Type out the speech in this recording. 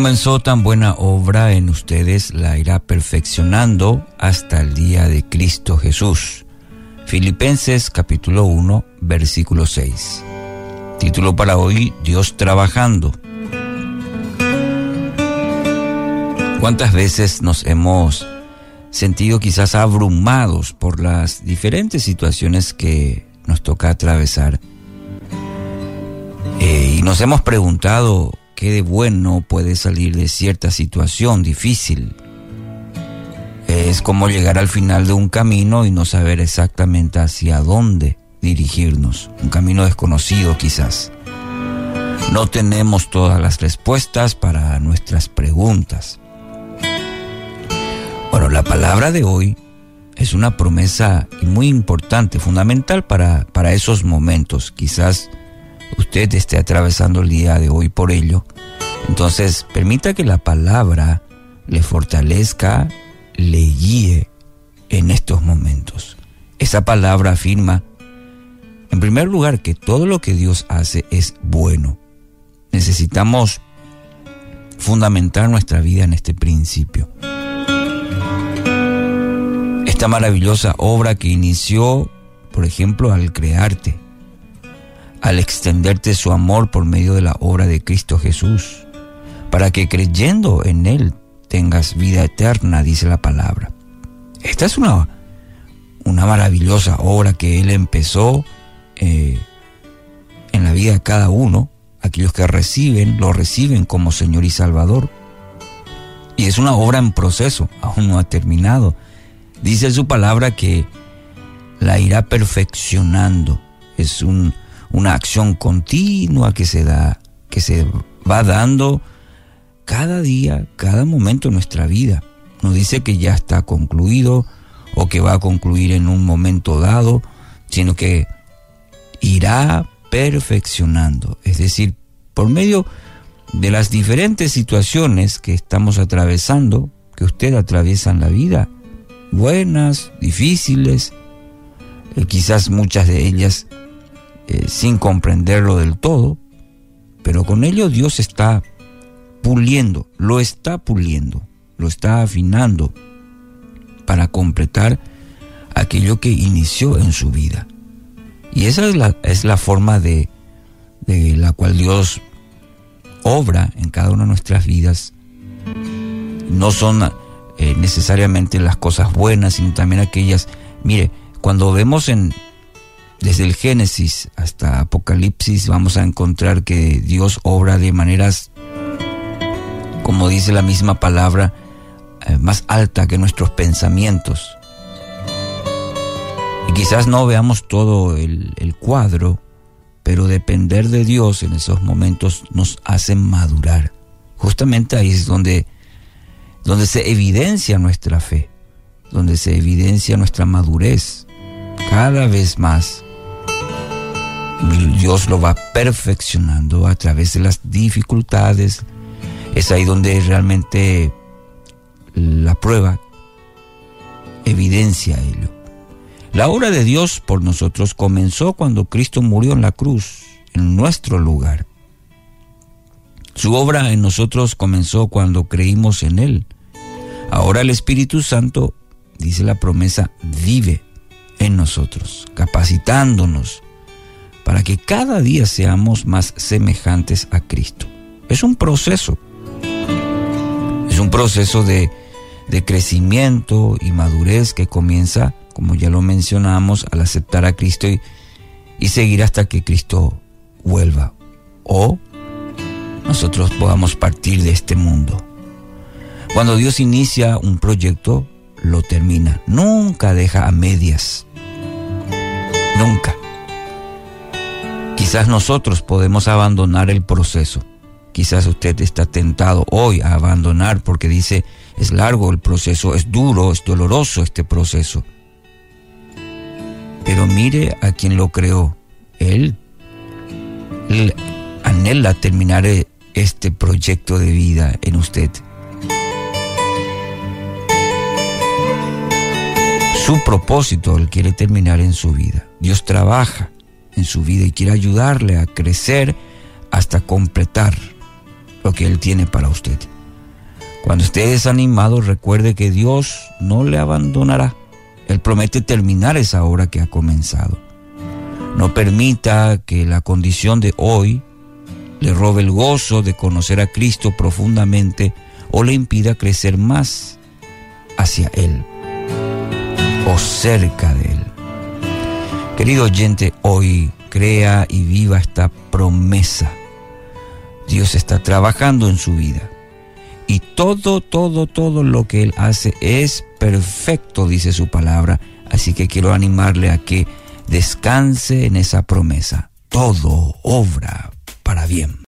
comenzó tan buena obra en ustedes la irá perfeccionando hasta el día de Cristo Jesús. Filipenses capítulo 1, versículo 6. Título para hoy, Dios trabajando. ¿Cuántas veces nos hemos sentido quizás abrumados por las diferentes situaciones que nos toca atravesar? Eh, y nos hemos preguntado qué de bueno puede salir de cierta situación difícil. Es como llegar al final de un camino y no saber exactamente hacia dónde dirigirnos, un camino desconocido quizás. No tenemos todas las respuestas para nuestras preguntas. Bueno, la palabra de hoy es una promesa muy importante, fundamental para, para esos momentos. Quizás usted esté atravesando el día de hoy por ello. Entonces, permita que la palabra le fortalezca, le guíe en estos momentos. Esa palabra afirma, en primer lugar, que todo lo que Dios hace es bueno. Necesitamos fundamentar nuestra vida en este principio. Esta maravillosa obra que inició, por ejemplo, al crearte, al extenderte su amor por medio de la obra de Cristo Jesús, para que creyendo en Él tengas vida eterna, dice la palabra. Esta es una, una maravillosa obra que Él empezó eh, en la vida de cada uno. Aquellos que reciben, lo reciben como Señor y Salvador. Y es una obra en proceso, aún no ha terminado. Dice su palabra que la irá perfeccionando. Es un, una acción continua que se da, que se va dando cada día, cada momento de nuestra vida. No dice que ya está concluido o que va a concluir en un momento dado, sino que irá perfeccionando. Es decir, por medio de las diferentes situaciones que estamos atravesando, que usted atraviesa en la vida, buenas, difíciles, eh, quizás muchas de ellas eh, sin comprenderlo del todo, pero con ello Dios está puliendo, lo está puliendo, lo está afinando para completar aquello que inició en su vida. Y esa es la, es la forma de, de la cual Dios obra en cada una de nuestras vidas. No son eh, necesariamente las cosas buenas, sino también aquellas, mire, cuando vemos en, desde el Génesis hasta Apocalipsis vamos a encontrar que Dios obra de maneras, como dice la misma palabra, eh, más alta que nuestros pensamientos. Y quizás no veamos todo el, cuadro, pero depender de Dios en esos momentos nos hace madurar. Justamente ahí es donde, donde se evidencia nuestra fe, donde se evidencia nuestra madurez cada vez más Dios lo va perfeccionando a través de las dificultades. Es ahí donde realmente la prueba evidencia ello. La obra de Dios por nosotros comenzó cuando Cristo murió en la cruz, en nuestro lugar. Su obra en nosotros comenzó cuando creímos en Él. Ahora el Espíritu Santo, dice la promesa, vive en nosotros, capacitándonos para que cada día seamos más semejantes a Cristo. Es un proceso. Es un proceso de, crecimiento y madurez que comienza, como ya lo mencionamos, al aceptar a Cristo y, y seguir hasta que Cristo vuelva. O nosotros podamos partir de este mundo. Cuando Dios inicia un proyecto, lo termina. Nunca deja a medias. Nunca. Quizás nosotros podemos abandonar el proceso. Quizás usted está tentado hoy a abandonar porque dice, es largo el proceso, es duro, es doloroso este proceso. Pero mire a quien lo creó. Él, él anhela terminar este proyecto de vida en usted. Su propósito Él quiere terminar en su vida. Dios trabaja en su vida y quiere ayudarle a crecer hasta completar lo que Él tiene para usted. Cuando esté desanimado, recuerde que Dios no le abandonará. Él promete terminar esa obra que ha comenzado. No permita que la condición de hoy le robe el gozo de conocer a Cristo profundamente o le impida crecer más hacia Él o cerca. Querido oyente, hoy crea y viva esta promesa. Dios está trabajando en su vida. Y todo, todo, todo lo que Él hace es perfecto, dice su palabra. Así que quiero animarle a que descanse en esa promesa. Todo obra para bien.